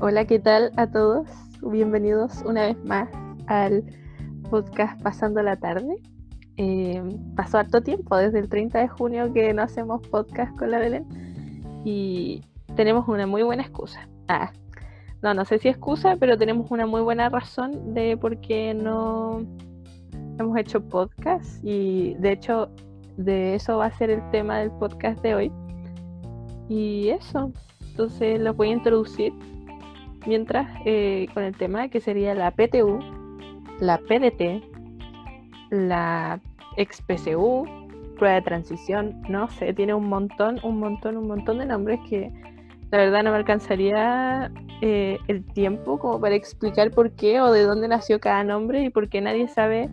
Hola, ¿qué tal a todos? Bienvenidos una vez más al podcast Pasando la Tarde. Eh, pasó harto tiempo, desde el 30 de junio que no hacemos podcast con la Belén y tenemos una muy buena excusa. Ah, no, no sé si excusa, pero tenemos una muy buena razón de por qué no hemos hecho podcast. Y de hecho de eso va a ser el tema del podcast de hoy. Y eso, entonces lo voy a introducir mientras eh, con el tema que sería la PTU, la PDT, la XPCU, prueba de transición, no sé, tiene un montón, un montón, un montón de nombres que la verdad no me alcanzaría eh, el tiempo como para explicar por qué o de dónde nació cada nombre y por qué nadie sabe.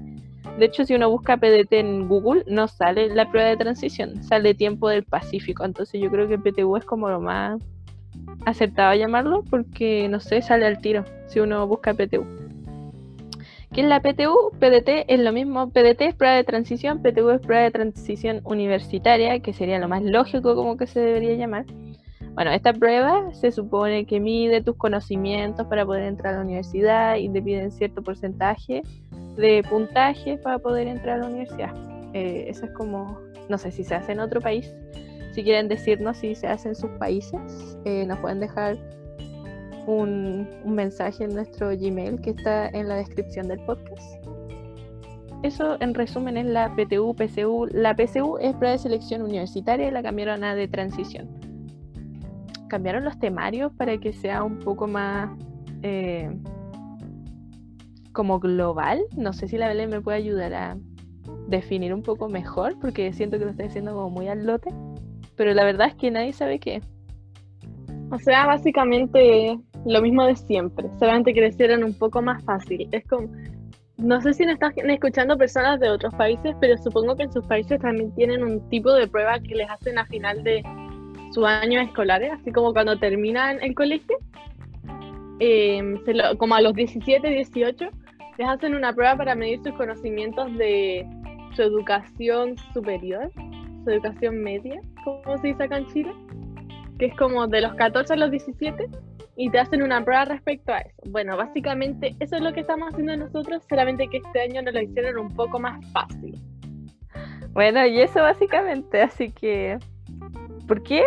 De hecho, si uno busca PDT en Google, no sale la prueba de transición, sale tiempo del Pacífico. Entonces yo creo que PTU es como lo más acertado llamarlo porque, no sé, sale al tiro si uno busca PTU. ¿Qué es la PTU? PDT es lo mismo. PDT es prueba de transición, PTU es prueba de transición universitaria, que sería lo más lógico como que se debería llamar. Bueno, esta prueba se supone que mide tus conocimientos para poder entrar a la universidad y te piden cierto porcentaje de puntaje para poder entrar a la universidad. Eh, eso es como, no sé si se hace en otro país, si quieren decirnos si se hace en sus países, eh, nos pueden dejar un, mensaje en nuestro Gmail que está en la descripción del podcast. Eso en resumen es la PTU, PCU. La PCU es prueba de selección universitaria y la cambiaron a de transición. Cambiaron los temarios para que sea un poco más eh, como global. No sé si la Belén me puede ayudar a definir un poco mejor porque siento que lo estoy haciendo como muy al lote pero la verdad es que nadie sabe qué. O sea, básicamente lo mismo de siempre, solamente lo un poco más fácil. Es como, no sé si nos están escuchando personas de otros países, pero supongo que en sus países también tienen un tipo de prueba que les hacen a final de su año escolar, así como cuando terminan el colegio, em, como a los 17, 18, les hacen una prueba para medir sus conocimientos de su educación superior su educación media, como se dice acá en Chile, que es como de los 14 a los 17 y te hacen una prueba respecto a eso. Bueno, básicamente eso es lo que estamos haciendo nosotros, solamente que este año nos lo hicieron un poco más fácil. Bueno, y eso básicamente, así que, ¿por qué?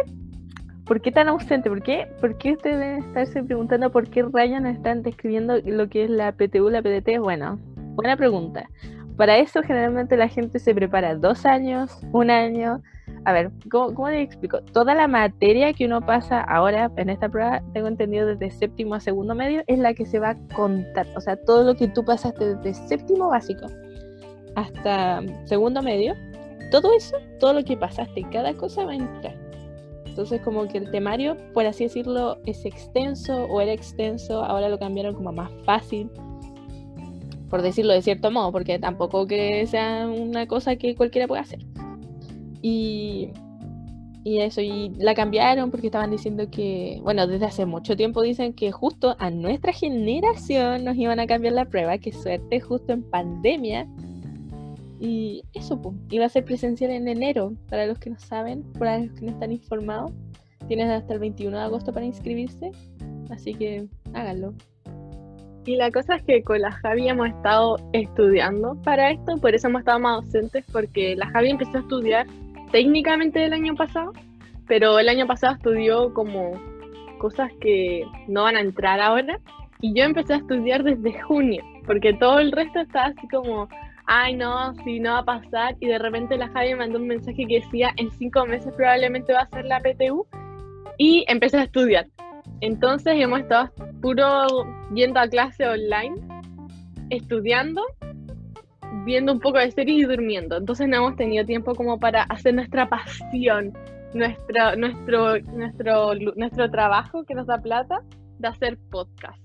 ¿Por qué tan ausente? ¿Por qué? ¿Por qué ustedes deben estarse preguntando por qué nos están describiendo lo que es la PTU, la PDT? Bueno, buena pregunta. Para eso generalmente la gente se prepara dos años, un año. A ver, ¿cómo, cómo le explico? Toda la materia que uno pasa ahora en esta prueba, tengo entendido desde séptimo a segundo medio, es la que se va a contar. O sea, todo lo que tú pasaste desde séptimo básico hasta segundo medio, todo eso, todo lo que pasaste, cada cosa va a entrar. Entonces como que el temario, por así decirlo, es extenso o era extenso, ahora lo cambiaron como más fácil por decirlo de cierto modo, porque tampoco que sea una cosa que cualquiera pueda hacer. Y, y eso, y la cambiaron porque estaban diciendo que, bueno, desde hace mucho tiempo dicen que justo a nuestra generación nos iban a cambiar la prueba, que suerte, justo en pandemia. Y eso, pues, iba a ser presencial en enero, para los que no saben, para los que no están informados. Tienes hasta el 21 de agosto para inscribirse, así que háganlo. Y la cosa es que con la Javi hemos estado estudiando para esto, por eso hemos estado más docentes, porque la Javi empezó a estudiar técnicamente el año pasado, pero el año pasado estudió como cosas que no van a entrar ahora, y yo empecé a estudiar desde junio, porque todo el resto estaba así como, ay no, si no va a pasar, y de repente la Javi mandó un mensaje que decía, en cinco meses probablemente va a ser la PTU, y empecé a estudiar. Entonces hemos estado puro yendo a clase online, estudiando, viendo un poco de series y durmiendo. Entonces no hemos tenido tiempo como para hacer nuestra pasión, nuestro, nuestro, nuestro, nuestro trabajo que nos da plata de hacer podcast.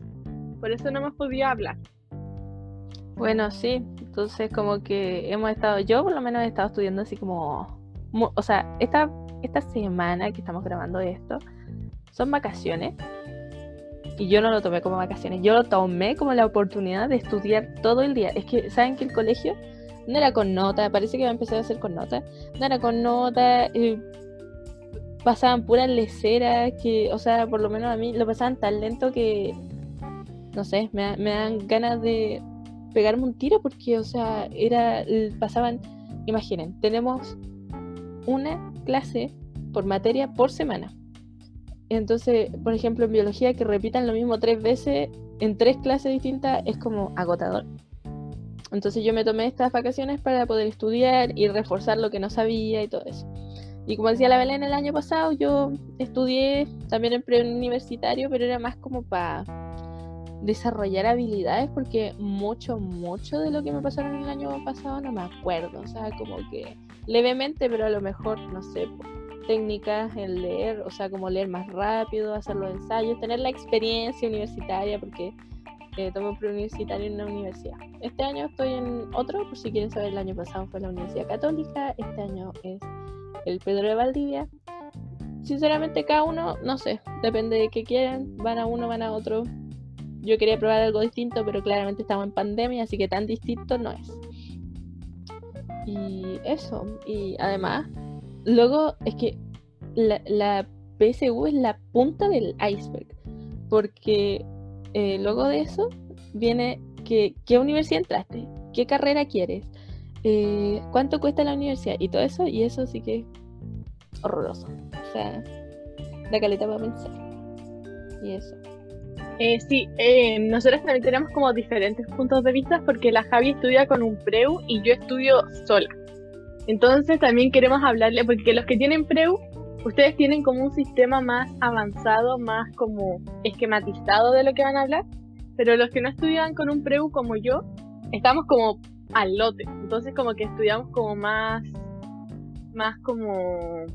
Por eso no hemos podido hablar. Bueno, sí, entonces como que hemos estado, yo por lo menos he estado estudiando así como, o sea, esta, esta semana que estamos grabando esto, son vacaciones. y yo no lo tomé como vacaciones, yo lo tomé como la oportunidad de estudiar todo el día. Es que, ¿saben que el colegio no era con nota? Parece que va a empezar a ser con nota. No era con nota, eh, pasaban puras leceras, que, o sea, por lo menos a mí lo pasaban tan lento que, no sé, me dan ganas de pegarme un tiro porque, o sea, era, pasaban, imaginen, tenemos una clase por materia por semana. Entonces, por ejemplo, en biología que repitan lo mismo tres veces en tres clases distintas es como agotador. Entonces yo me tomé estas vacaciones para poder estudiar y reforzar lo que no sabía y todo eso. Y como decía la Belén el año pasado, yo estudié también en preuniversitario, pero era más como para desarrollar habilidades porque mucho, mucho de lo que me pasaron el año pasado no me acuerdo. O sea, como que levemente, pero a lo mejor, no sé, técnicas en leer, o sea, como leer más rápido, hacer los ensayos, tener la experiencia universitaria, porque eh, tomo preuniversitario en una universidad. Este año estoy en otro, por si quieren saber, el año pasado fue la Universidad Católica, este año es el Pedro de Valdivia. Sinceramente, cada uno, no sé, depende de qué quieran, van a uno, van a otro. Yo quería probar algo distinto, pero claramente estamos en pandemia, así que tan distinto no es. Y eso, y además, Luego es que la, PSU es la punta del iceberg, porque eh, luego de eso viene que, qué universidad entraste, qué carrera quieres, eh, cuánto cuesta la universidad y todo eso, y eso sí que es horroroso. O sea, la caleta para pensar. Y eso. Eh, sí, eh, nosotros también tenemos como diferentes puntos de vista porque la Javi estudia con un preu y yo estudio sola. Entonces también queremos hablarle, porque los que tienen PREU, ustedes tienen como un sistema más avanzado, más como esquematizado de lo que van a hablar, pero los que no estudian con un PREU como yo, estamos como al lote, entonces como que estudiamos como más, más como,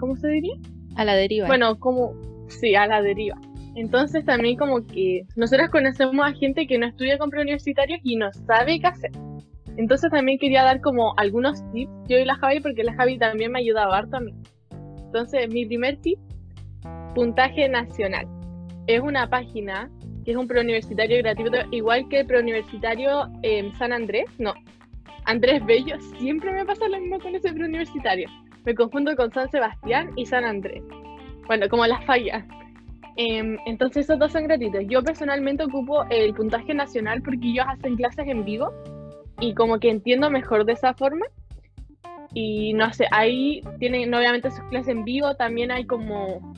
¿cómo se diría? A la deriva. Bueno, como, sí, a la deriva. Entonces también como que nosotros conocemos a gente que no estudia con preuniversitarios y no sabe qué hacer. Entonces también quería dar como algunos tips, yo y la Javi, porque la Javi también me ayudaba harto a mí. Entonces, mi primer tip, puntaje nacional. Es una página que es un preuniversitario gratuito, igual que el preuniversitario en San Andrés, no, Andrés Bello, siempre me pasa lo mismo con ese preuniversitario. Me confundo con San Sebastián y San Andrés. Bueno, como las fallas. Em, entonces esos dos son gratuitos. Yo personalmente ocupo el puntaje nacional porque ellos hacen clases en vivo y como que entiendo mejor de esa forma. Y no sé, ahí tienen obviamente sus clases en vivo, también hay como,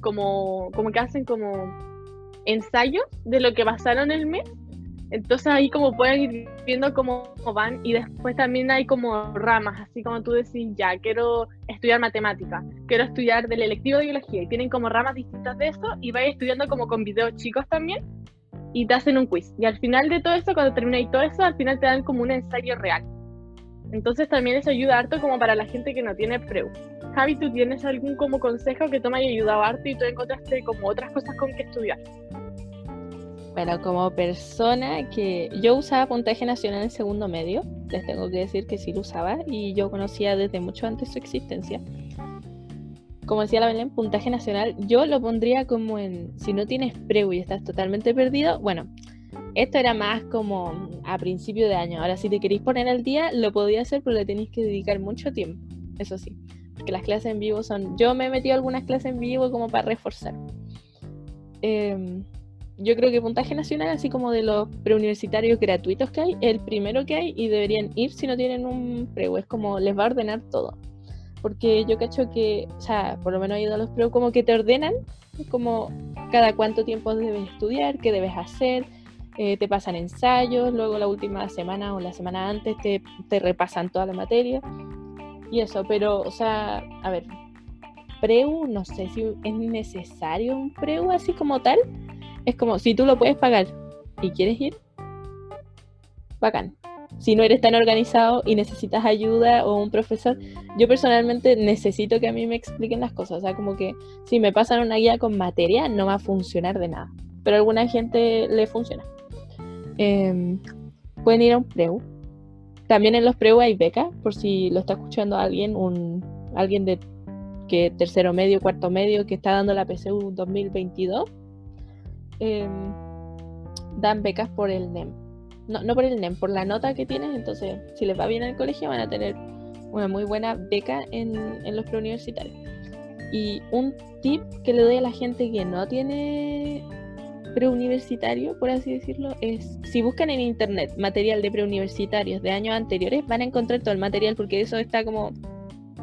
como, como que hacen como ensayos de lo que pasaron el mes. Entonces ahí como pueden ir viendo cómo van y después también hay como ramas, así como tú decís, ya, quiero estudiar matemática, quiero estudiar del electivo de biología y tienen como ramas distintas de eso y vais estudiando como con videos chicos también y te hacen un quiz. Y al final de todo eso, cuando termináis todo eso, al final te dan como un ensayo real. Entonces también eso ayuda harto como para la gente que no tiene preu. Javi, ¿tú tienes algún como consejo que tú me haya ayudado harto y tú encontraste como otras cosas con que estudiar? Bueno, como persona que yo usaba puntaje nacional en segundo medio, les tengo que decir que sí lo usaba y yo conocía desde mucho antes su existencia como decía la Belén, puntaje nacional, yo lo pondría como en, si no tienes preu y estás totalmente perdido, bueno, esto era más como a principio de año. Ahora, si te queréis poner al día, lo podía hacer, pero le tenéis que dedicar mucho tiempo, eso sí, porque las clases en vivo son, yo me he metido algunas clases en vivo como para reforzar. Em, yo creo que puntaje nacional, así como de los preuniversitarios gratuitos que hay, el primero que hay y deberían ir si no tienen un preu, es como les va a ordenar todo. Porque yo cacho que, o sea, por lo menos he ido a los pero como que te ordenan como cada cuánto tiempo debes estudiar, qué debes hacer, eh, te pasan ensayos, luego la última semana o la semana antes te, te repasan toda la materia y eso, pero, o sea, a ver, preu, no sé si es necesario un preu así como tal, es como si tú lo puedes pagar y quieres ir, bacán, si no eres tan organizado y necesitas ayuda o un profesor, yo personalmente necesito que a mí me expliquen las cosas. O sea, como que si me pasan una guía con materia, no va a funcionar de nada. Pero a alguna gente le funciona. Em, pueden ir a un preu. También en los preu hay becas, por si lo está escuchando alguien, un, alguien de que tercero medio, cuarto medio, que está dando la PCU 2022. Em, dan becas por el NEM. No, no por el NEM, por la nota que tienes. Entonces, si les va bien en el colegio, van a tener una muy buena beca en, en los preuniversitarios. Y un tip que le doy a la gente que no tiene preuniversitario, por así decirlo, es si buscan en internet material de preuniversitarios de años anteriores, van a encontrar todo el material porque eso está como,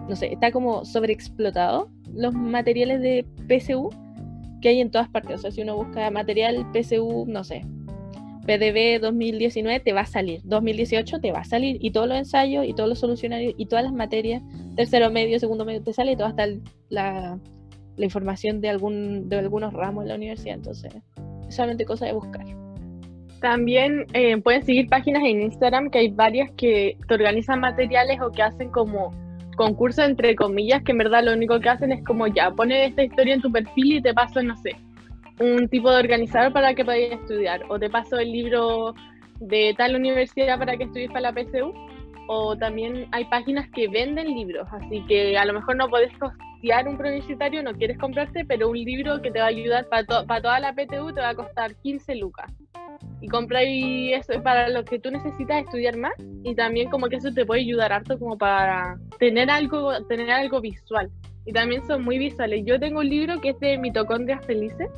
no sé, está como sobreexplotado. Los materiales de PSU que hay en todas partes. O sea, si uno busca material PSU, no sé, PDB 2019 te va a salir, 2018 te va a salir, y todos los ensayos, y todos los solucionarios, y todas las materias, tercero medio, segundo medio, te sale y todo hasta la, la información de, algún, de algunos ramos en la universidad. Entonces, solamente cosa de buscar. También eh, pueden seguir páginas en Instagram, que hay varias que te organizan materiales o que hacen como concursos entre comillas, que en verdad lo único que hacen es como ya, pones esta historia en tu perfil y te paso, no sé, un tipo de organizador para que podáis estudiar, o te paso el libro de tal universidad para que estudies para la PSU, o también hay páginas que venden libros, así que a lo mejor no podés costear un universitario, no quieres comprarte, pero un libro que te va a ayudar para, para toda la PTU te va a costar 15 lucas. Y compráis eso para lo que tú necesitas estudiar más y también como que eso te puede ayudar harto como para tener algo, tener algo visual. Y también son muy visuales. Yo tengo un libro que es de mitocondrias felices,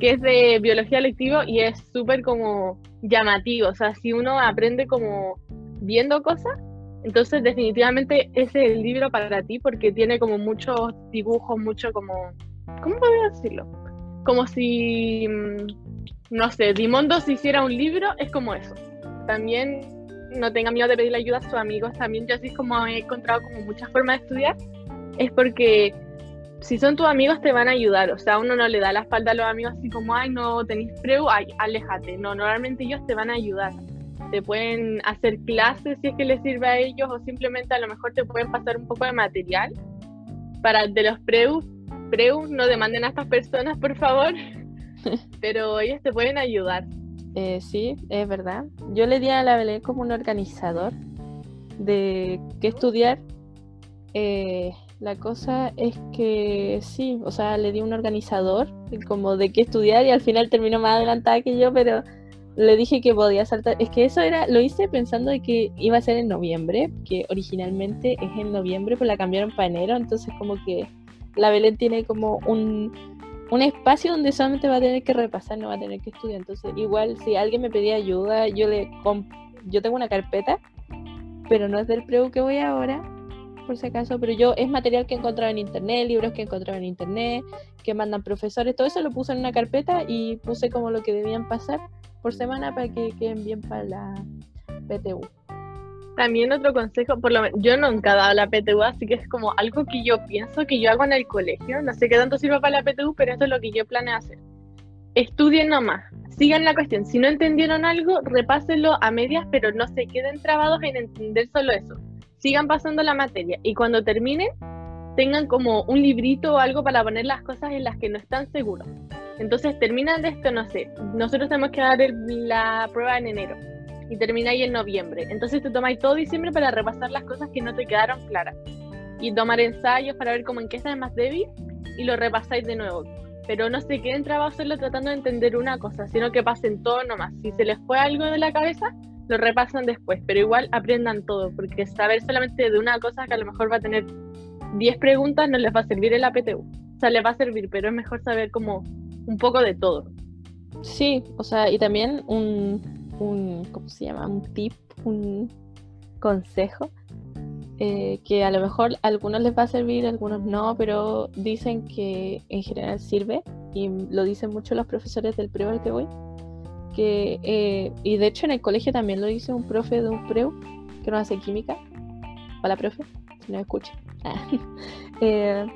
que es de biología lectiva y es súper como llamativo. O sea, si uno aprende como viendo cosas, entonces definitivamente ese es el libro para ti porque tiene como muchos dibujos, mucho como, ¿cómo podría decirlo? Como si, mm, no sé, Dimondo si hiciera un libro, es como eso. También no tenga miedo de pedirle ayuda a sus amigos, también yo así como he encontrado como muchas formas de estudiar, es porque si son tus amigos te van a ayudar, o sea, uno no le da la espalda a los amigos así como, ay, no tenéis preu, ay, aléjate, no, normalmente ellos te van a ayudar te pueden hacer clases si es que les sirve a ellos o simplemente a lo mejor te pueden pasar un poco de material para de los preu, preu no demanden a estas personas por favor, pero ellos te pueden ayudar. Eh, sí, es verdad. Yo le di a la Belén como un organizador de qué estudiar. Eh, la cosa es que sí, o sea, le di un organizador como de qué estudiar y al final terminó más adelantada que yo, pero le dije que podía saltar. Es que eso era, lo hice pensando de que iba a ser en noviembre, que originalmente es en noviembre, pero la cambiaron para enero, entonces como que la Belén tiene como un, un espacio donde solamente va a tener que repasar, no va a tener que estudiar. Entonces, igual si alguien me pedía ayuda, yo le yo tengo una carpeta, pero no es del preu que voy ahora, por si acaso, pero yo es material que he encontrado en internet, libros que he encontrado en internet, que mandan profesores, todo eso lo puse en una carpeta y puse como lo que debían pasar por semana para que queden bien para la PTU. También otro consejo, por lo yo nunca he dado la PTU, así que es como algo que yo pienso que yo hago en el colegio. No sé qué tanto sirva para la PTU, pero esto es lo que yo planeo hacer. Estudien nomás, sigan la cuestión. Si no entendieron algo, repásenlo a medias, pero no se queden trabados en entender solo eso. Sigan pasando la materia y cuando terminen, tengan como un librito o algo para poner las cosas en las que no están seguros. Entonces terminan de esto, no sé, nosotros tenemos que dar la prueba en enero y termináis en noviembre. Entonces te tomáis todo diciembre para repasar las cosas que no te quedaron claras y tomar ensayos para ver cómo en qué estás más débil y lo repasáis de nuevo. Pero no se queden trabados solo tratando de entender una cosa, sino que pasen todo nomás. Si se les fue algo de la cabeza, lo repasan después, pero igual aprendan todo, porque saber solamente de una cosa que a lo mejor va a tener 10 preguntas no les va a servir el APTU. O sea, les va a servir, pero es mejor saber cómo un poco de todo. Sí, o sea, y también un, un ¿cómo se llama? Un tip, un consejo, eh, que a lo mejor a algunos les va a servir, a algunos no, pero dicen que en general sirve, y lo dicen mucho los profesores del preu al que voy, que, eh, y de hecho en el colegio también lo dice un profe de un preu, que no hace química, hola profe, si no escucha. eh,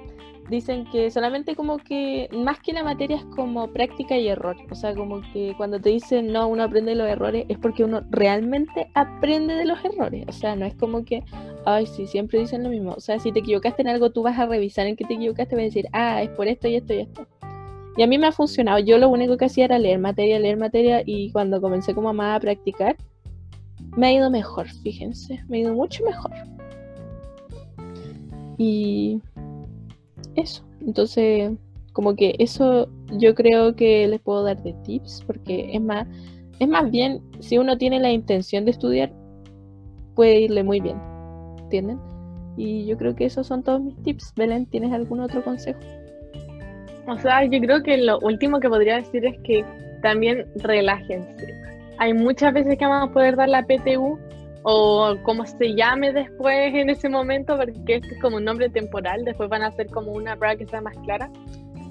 dicen que solamente como que más que la materia es como práctica y error. O sea, como que cuando te dicen no, uno aprende de los errores es porque uno realmente aprende de los errores. O sea, no es como que, ay, sí, siempre dicen lo mismo. O sea, si te equivocaste en algo, tú vas a revisar en qué te equivocaste, vas a decir, ah, es por esto y esto y esto. Y a mí me ha funcionado. Yo lo único que hacía era leer materia, leer materia y cuando comencé como más a practicar, me ha ido mejor, fíjense, me ha ido mucho mejor. Y eso. Entonces, Como que eso yo creo que les puedo dar de tips, porque es más, es más bien, si uno tiene la intención de estudiar, puede irle muy bien, ¿entienden? Y yo creo que esos son todos mis tips. Belén, ¿tienes algún otro consejo? O sea, yo creo que lo último que podría decir es que también relájense. Hay muchas veces que vamos a poder dar la PTU o como se llame después en ese momento, porque este es como un nombre temporal, después van a hacer como una prueba que sea más clara,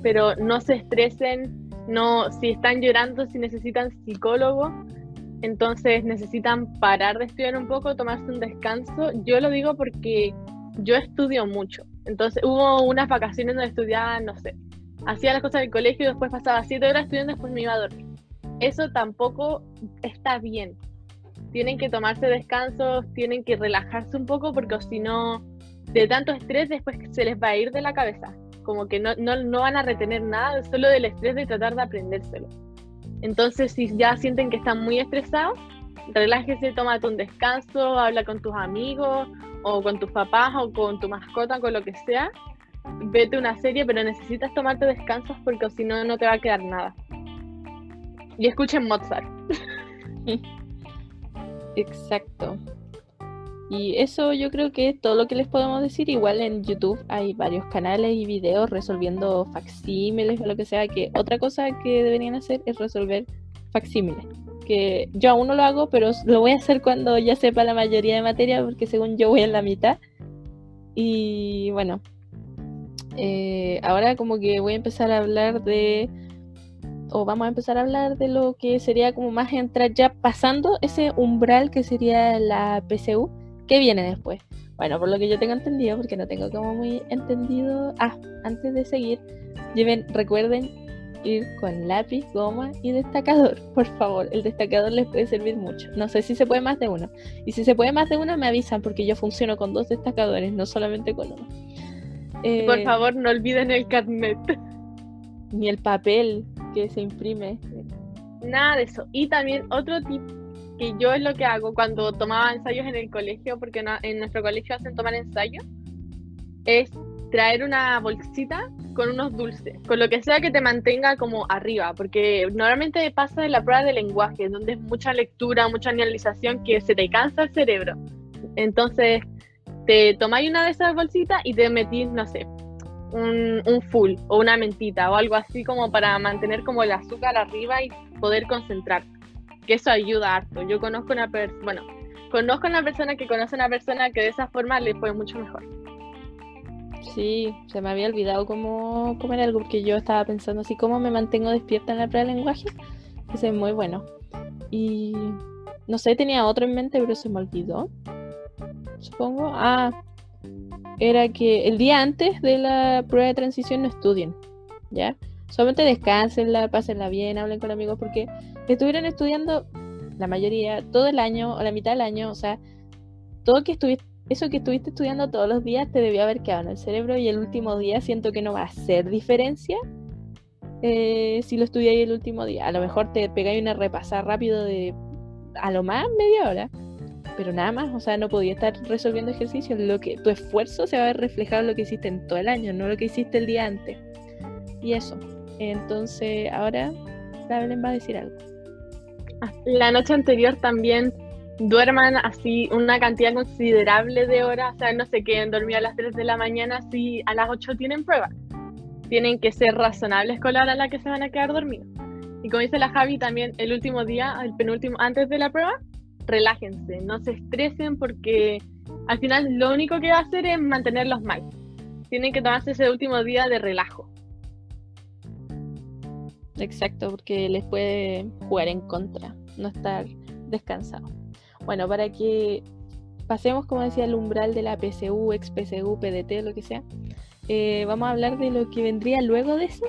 pero no se estresen, no, si están llorando, si necesitan psicólogo, entonces necesitan parar de estudiar un poco, tomarse un descanso. Yo lo digo porque yo estudio mucho, entonces hubo unas vacaciones donde estudiaba, no sé, hacía las cosas del colegio y después pasaba siete horas estudiando y después me iba a dormir. Eso tampoco está bien. Tienen que tomarse descansos, tienen que relajarse un poco porque si no, de tanto estrés después se les va a ir de la cabeza. Como que no, no, no van a retener nada solo del estrés de tratar de aprendérselo. Entonces, si ya sienten que están muy estresados, relájese, tómate un descanso, habla con tus amigos o con tus papás o con tu mascota, con lo que sea, vete una serie, pero necesitas tomarte descansos porque si no, no te va a quedar nada. Y escuchen Mozart. Exacto. Y eso yo creo que es todo lo que les podemos decir. Igual en YouTube hay varios canales y videos resolviendo facsímiles o lo que sea. Que otra cosa que deberían hacer es resolver facsímiles. Que yo aún no lo hago, pero lo voy a hacer cuando ya sepa la mayoría de materia, porque según yo voy en la mitad. Y bueno, eh, ahora como que voy a empezar a hablar de, o vamos a empezar a hablar de lo que sería como más entrar ya pasando ese umbral que sería la PCU, que viene después. Bueno, por lo que yo tengo entendido, porque no tengo como muy entendido. Ah, antes de seguir, lleven, recuerden ir con lápiz, goma y destacador, por favor. El destacador les puede servir mucho. No sé si se puede más de uno. Y si se puede más de uno, me avisan, porque yo funciono con dos destacadores, no solamente con uno. Por eh, favor, no olviden el carnet. Ni el papel que se imprime. Nada de eso. Y también otro tip que yo es lo que hago cuando tomaba ensayos en el colegio, porque en nuestro colegio hacen tomar ensayos, es traer una bolsita con unos dulces, con lo que sea que te mantenga como arriba, porque normalmente pasa en la prueba de lenguaje, donde es mucha lectura, mucha analización, que se te cansa el cerebro. Entonces, te tomáis una de esas bolsitas y te metís, no sé, un, full o una mentita o algo así como para mantener como el azúcar arriba y poder concentrar. Que eso ayuda harto. Yo conozco una persona, bueno, conozco una persona que conoce a una persona que de esa forma le fue mucho mejor. Sí, se me había olvidado cómo comer algo porque yo estaba pensando así, cómo me mantengo despierta en la prueba lenguaje. Ese es muy bueno. Y no sé, tenía otro en mente, pero se me olvidó supongo. Ah, era que el día antes de la prueba de transición no estudien, ¿ya? Solamente descansenla, pásenla bien, hablen con amigos, porque estuvieron estudiando la mayoría todo el año o la mitad del año, o sea, todo que estuviste, eso que estuviste estudiando todos los días te debió haber quedado en el cerebro y el último día siento que no va a hacer diferencia eh, si lo estudiáis el último día. A lo mejor te pegáis una repasada rápido de a lo más media hora pero nada más, o sea, no podía estar resolviendo ejercicios. Lo que, tu esfuerzo se va a ver reflejado en lo que hiciste en todo el año, no lo que hiciste el día antes. Y eso. Entonces, ahora la va a decir algo. La noche anterior también duerman así una cantidad considerable de horas, o sea, no sé, queden dormir a las 3 de la mañana si a las 8 tienen prueba. Tienen que ser razonables con la hora a la que se van a quedar dormidos. Y como dice la Javi, también el último día, el penúltimo, antes de la prueba, relájense, no se estresen porque al final lo único que va a hacer es mantenerlos mal. Tienen que tomarse ese último día de relajo. Exacto, porque les puede jugar en contra, no estar descansado. Bueno, para que pasemos, como decía, el umbral de la PCU, ex PCU, PDT, lo que sea, eh, vamos a hablar de lo que vendría luego de eso,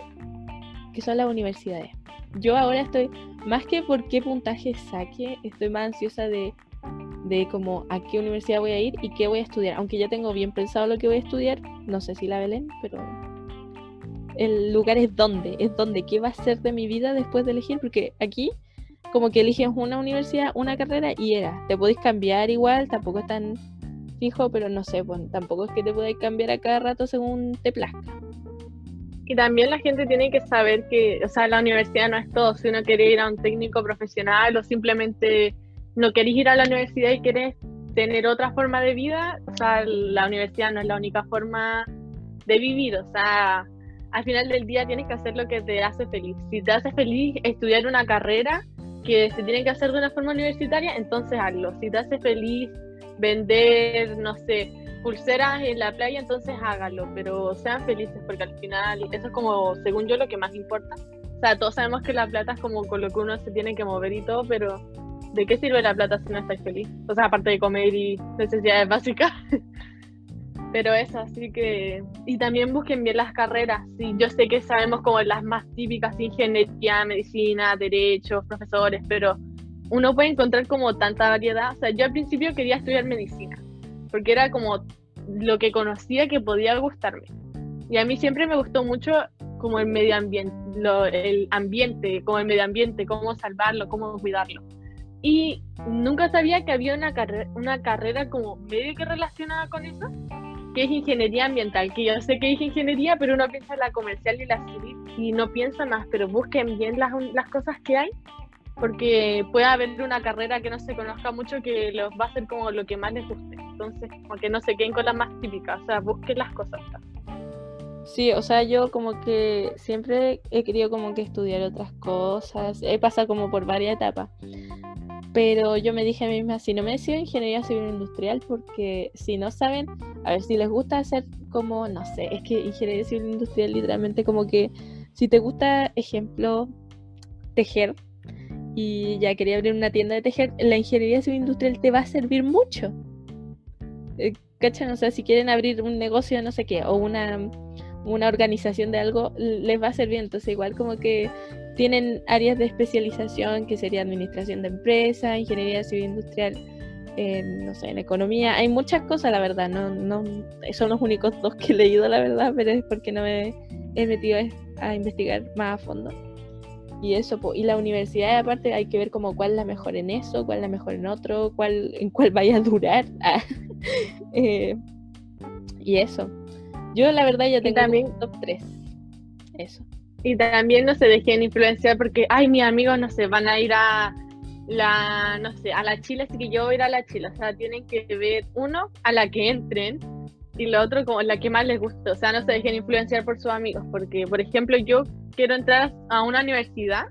que son las universidades. Yo ahora estoy más que por qué puntaje saque, estoy más ansiosa de, de como a qué universidad voy a ir y qué voy a estudiar. Aunque ya tengo bien pensado lo que voy a estudiar, no sé si la Belén, pero el lugar es dónde, es dónde, qué va a ser de mi vida después de elegir, porque aquí como que eliges una universidad, una carrera y era, te podéis cambiar igual, tampoco es tan fijo, pero no sé, tampoco es que te podáis cambiar a cada rato según te plazca. Y también la gente tiene que saber que, o sea, la universidad no es todo. Si uno quiere ir a un técnico profesional o simplemente no querés ir a la universidad y querés tener otra forma de vida, o sea, la universidad no es la única forma de vivir. O sea, al final del día tienes que hacer lo que te hace feliz. Si te hace feliz estudiar una carrera que se tiene que hacer de una forma universitaria, entonces hazlo. Si te hace feliz vender, no sé, pulseras en la playa, entonces hágalo, pero sean felices porque al final eso es como, según yo, lo que más importa. O sea, todos sabemos que la plata es como con lo que uno se tiene que mover y todo, pero ¿de qué sirve la plata si no estáis feliz? O sea, aparte de comer y necesidades básicas. pero eso, así que... Y también busquen bien las carreras. Sí, yo sé que sabemos como las más típicas, ingeniería, medicina, derechos, profesores, pero uno puede encontrar como tanta variedad. O sea, yo al principio quería estudiar medicina porque era como lo que conocía que podía gustarme. Y a mí siempre me gustó mucho como el medio ambiente, el ambiente, como el medio ambiente, cómo salvarlo, cómo cuidarlo. Y nunca sabía que había una, carrera, una carrera como medio que relacionada con eso, que es ingeniería ambiental, que yo sé que es ingeniería, pero uno piensa en la comercial y la civil y no piensa más, pero busquen bien las, las cosas que hay porque puede haber una carrera que no se conozca mucho que los va a hacer como lo que más les guste. Entonces, como que no se queden con las más típicas, o sea, busquen las cosas. Sí, o sea, yo como que siempre he querido como que estudiar otras cosas, he pasado como por varias etapas, pero yo me dije a mí misma, si no me decido ingeniería civil industrial, porque si no saben, a ver, si les gusta hacer como, no sé, es que ingeniería civil industrial literalmente como que, si te gusta, ejemplo, tejer, y ya quería abrir una tienda de tejer, la ingeniería civil industrial te va a servir mucho. Eh, ¿Cachan? O sea, si quieren abrir un negocio, no sé qué, o una, una organización de algo, les va a servir. Entonces, igual como que tienen áreas de especialización que sería administración de empresa, ingeniería civil industrial, no sé, en economía. Hay muchas cosas, la verdad. No, no, son los únicos dos que he leído, la verdad, pero es porque no me he metido a investigar más a fondo y eso y la universidad aparte hay que ver como cuál es la mejor en eso cuál es la mejor en otro cuál en cuál vaya a durar. Ah, eh, y eso. Yo la verdad ya tengo también top 3 eso. Y también no se dejen influenciar porque ay mis amigos no sé van a ir a la no sé a la Chile así que yo voy a ir a la Chile. O sea tienen que ver uno a la que entren y lo otro como la que más les guste. O sea no se dejen influenciar por sus amigos porque por ejemplo yo quiero entrar a una universidad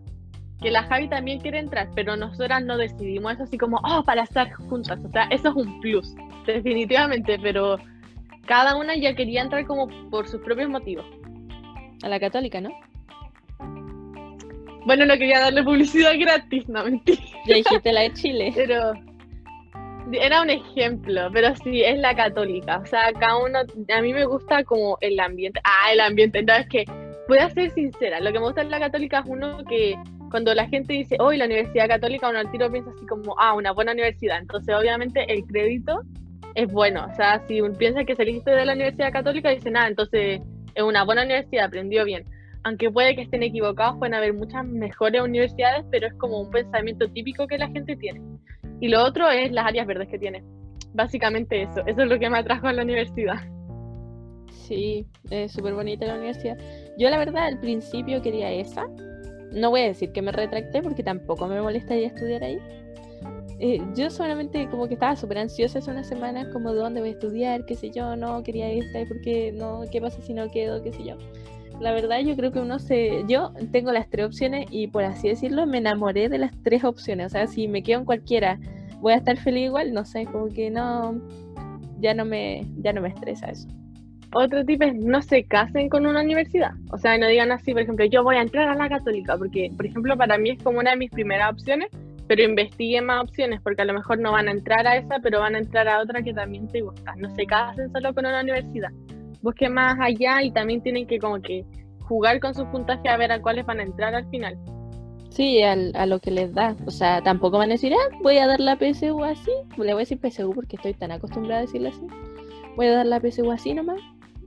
que la Javi también quiere entrar, pero nosotras no decidimos eso así como, oh, para estar juntas. O sea, eso es un plus, definitivamente, pero cada una ya quería entrar como por sus propios motivos. A la católica, ¿no? Bueno, no quería darle publicidad gratis, no mentira. Ya dijiste la de Chile. Pero era un ejemplo, pero sí, es la católica. O sea, cada uno, a mí me gusta como el ambiente. Ah, el ambiente, entonces que voy a ser sincera, lo que me gusta en la católica es uno que cuando la gente dice, hoy la universidad católica, uno al tiro piensa así como, ah, una buena universidad. Entonces, obviamente, el crédito es bueno. O sea, si uno piensa que saliste de la universidad católica, dice, nada, entonces es una buena universidad, aprendió bien. Aunque puede que estén equivocados, pueden haber muchas mejores universidades, pero es como un pensamiento típico que la gente tiene. Y lo otro es las áreas verdes que tiene. Básicamente eso. Eso es lo que me atrajo a la universidad. Sí, es súper bonita la universidad. Yo la verdad al principio quería esa. No voy a decir que me retracté porque tampoco me molestaría estudiar ahí. Eh, yo solamente como que estaba súper ansiosa hace unas semanas como de dónde voy a estudiar, qué sé yo, no quería esta y por qué no, qué pasa si no quedo, qué sé yo. La verdad yo creo que uno se... Yo tengo las tres opciones y por así decirlo me enamoré de las tres opciones. O sea, si me quedo en cualquiera, voy a estar feliz igual, no sé, como que no... Ya no me, ya no me estresa eso otro tipo es no se casen con una universidad. O sea, no digan así, por ejemplo, yo voy a entrar a la católica, porque, por ejemplo, para mí es como una de mis primeras opciones, pero investiguen más opciones, porque a lo mejor no van a entrar a esa, pero van a entrar a otra que también te gusta. No se casen solo con una universidad. Busquen más allá y también tienen que como que jugar con sus puntajes a ver a cuáles van a entrar al final. Sí, a lo que les da. O sea, tampoco van a decir, ah, voy a dar la PSU así. Le voy a decir PSU porque estoy tan acostumbrada a decirle así. Voy a dar la PSU así nomás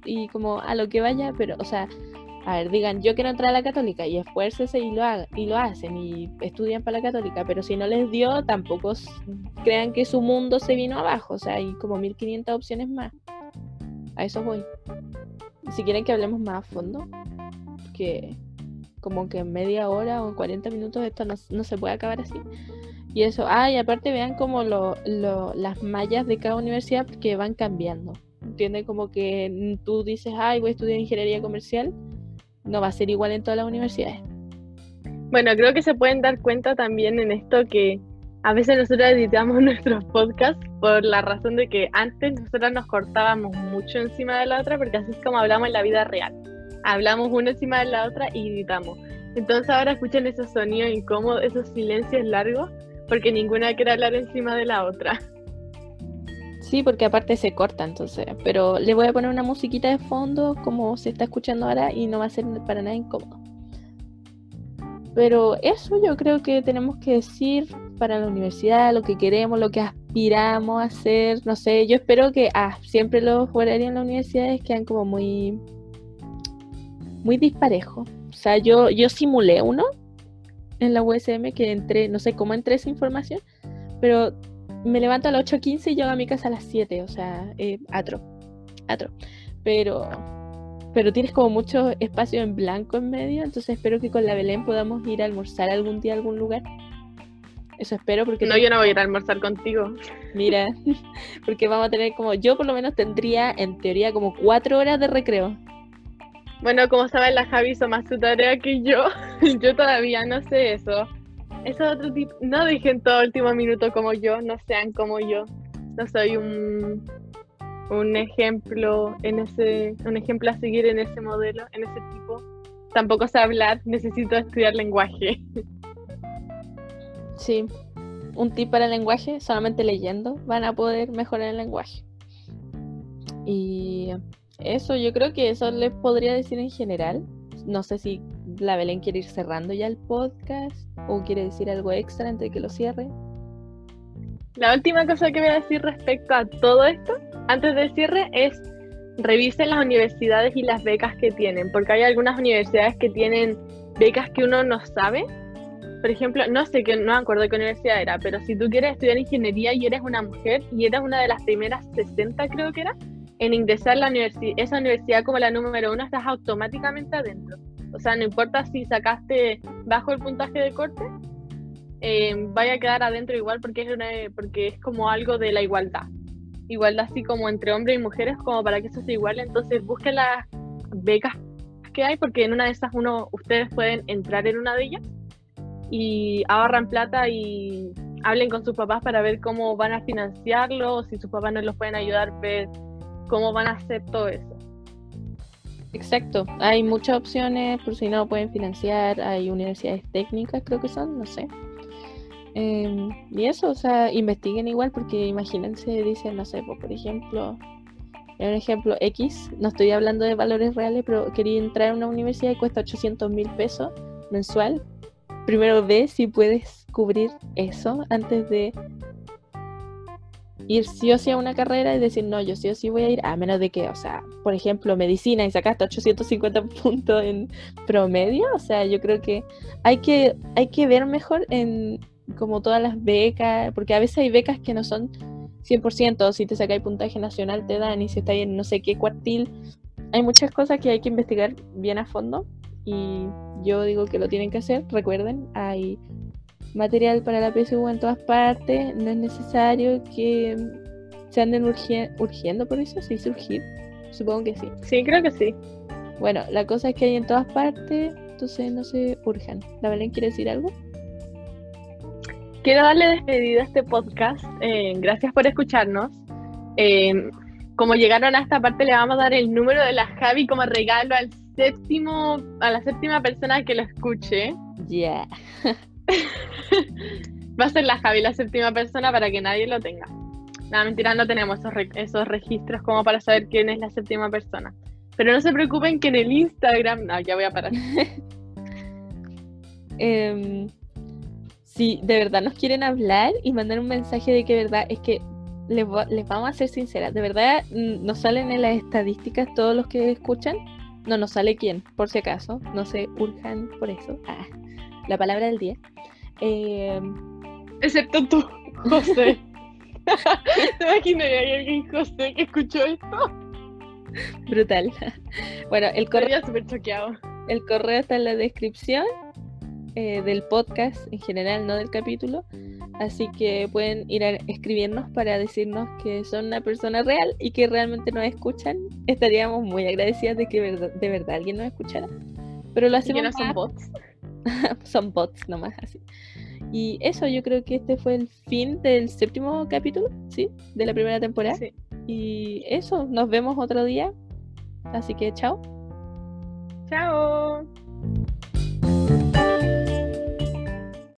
y como a lo que vaya, pero, o sea, a ver, digan, yo quiero entrar a la católica y esfuércese y lo, hagan, y lo hacen y estudian para la católica, pero si no les dio, tampoco crean que su mundo se vino abajo, o sea, hay como 1500 opciones más. A eso voy. Si quieren que hablemos más a fondo. porque como que en media hora o en 40 minutos esto no, no se puede acabar así. Y eso, ah, y aparte vean como lo, lo, las mallas de cada universidad que van cambiando. ¿Entiendes? Como que tú dices, ay, voy a estudiar ingeniería comercial, no va a ser igual en todas las universidades. Bueno, creo que se pueden dar cuenta también en esto que a veces nosotros editamos nuestros podcasts por la razón de que antes nosotros nos cortábamos mucho encima de la otra, porque así es como hablamos en la vida real. Hablamos una encima de la otra y editamos. Entonces ahora escuchan esos sonidos incómodos, esos silencios largos, porque ninguna quiere hablar encima de la otra. Sí, porque aparte se corta, entonces. Pero le voy a poner una musiquita de fondo, como se está escuchando ahora, y no va a ser para nada incómodo. Pero eso yo creo que tenemos que decir para la universidad, lo que queremos, lo que aspiramos a hacer. No sé, yo espero que ah, siempre los horarios en la universidad quedan como muy, muy disparejos. O sea, yo, yo simulé uno en la USM que entré, no sé cómo entré esa información, pero me levanto a las 8.15 y llego a mi casa a las 7, o sea, eh, atro, atro. Pero pero tienes como mucho espacio en blanco en medio, entonces espero que con la Belén podamos ir a almorzar algún día a algún lugar. Eso espero porque... No, yo no voy a ir a almorzar contigo. Mira, porque vamos a tener como, yo por lo menos tendría en teoría como cuatro horas de recreo. Bueno, como saben, la Javi hizo más su tarea que yo. yo todavía no sé eso. Eso es otro tipo. No dejen todo último minuto como yo, no sean como yo. No soy un un ejemplo en ese, un ejemplo a seguir en ese modelo, en ese tipo. Tampoco sé hablar, necesito estudiar lenguaje. Sí, un tip para el lenguaje, solamente leyendo van a poder mejorar el lenguaje. Y eso, yo creo que eso les podría decir en general. No sé si la Belén quiere ir cerrando ya el podcast o quiere decir algo extra antes de que lo cierre. La última cosa que voy a decir respecto a todo esto, antes del cierre, es revisen las universidades y las becas que tienen, porque hay algunas universidades que tienen becas que uno no sabe. Por ejemplo, no sé, que no me acuerdo qué universidad era, pero si tú quieres estudiar ingeniería y eres una mujer y eres una de las primeras 60, creo que era, en ingresar a la esa universidad como la número uno, estás automáticamente adentro. O sea, no importa si sacaste bajo el puntaje de corte, eh, vaya a quedar adentro igual porque es, porque es como algo de la igualdad. Igualdad así como entre hombres y mujeres, como para que eso sea igual. Entonces busquen las becas que hay porque en una de esas uno, ustedes pueden entrar en una de ellas y ahorran plata y hablen con sus papás para ver cómo van a financiarlo, si sus papás no los pueden ayudar, ver cómo van a hacer todo eso. Exacto, hay muchas opciones por si no pueden financiar, hay universidades técnicas creo que son, no sé, Em, y eso, o sea, investiguen igual, porque imagínense, dicen, no sé, por ejemplo, un ejemplo X, no estoy hablando de valores reales, pero quería entrar a una universidad y cuesta 800 mil pesos mensual. Primero ve si puedes cubrir eso antes de ir sí o sí a una carrera y decir, no, yo sí o sí voy a ir, a menos de que, o sea, por ejemplo, medicina y sacaste 850 puntos en promedio, o sea, yo creo que hay que, hay que ver mejor en como todas las becas, porque a veces hay becas que no son 100%, si te sacáis puntaje nacional te dan, y si estáis en no sé qué cuartil, hay muchas cosas que hay que investigar bien a fondo, y yo digo que lo tienen que hacer, recuerden, hay material para la PSU en todas partes, no es necesario que se anden urgiendo por eso, se dice urgir, supongo que sí. Sí, creo que sí. Bueno, la cosa es que hay en todas partes, entonces no se urjan. ¿La Belén quiere decir algo? quiero darle despedida a este podcast. Eh, gracias por escucharnos. Eh, como llegaron a esta parte, le vamos a dar el número de la Javi como regalo al séptimo, a la séptima persona que lo escuche. Yeah. Va a ser la Javi la séptima persona para que nadie lo tenga. Nada, mentira, no tenemos esos, registros como para saber quién es la séptima persona. Pero no se preocupen que en el Instagram. No, ya voy a parar. si de verdad nos quieren hablar y mandar un mensaje de que verdad es que les, vamos a ser sinceras, de verdad nos salen en las estadísticas todos los que escuchan, no nos sale quién, por si acaso, no se urjan por eso. Ah, la palabra del día. Eh... Excepto tú, José. ¿Te imaginas que hay alguien, José, que escuchó esto? Brutal. Bueno, el correo. súper choqueado. El correo está en la descripción eh, del podcast en general, no del capítulo. Así que pueden ir a escribirnos para decirnos que son una persona real y que realmente nos escuchan. Estaríamos muy agradecidas de que de verdad alguien nos escuchara. Pero lo hacemos. Y que no son bots. son bots nomás, así. Y eso, yo creo que este fue el fin del séptimo capítulo, ¿sí? De la primera temporada. Sí. Y eso, nos vemos otro día. Así que chao. Chao.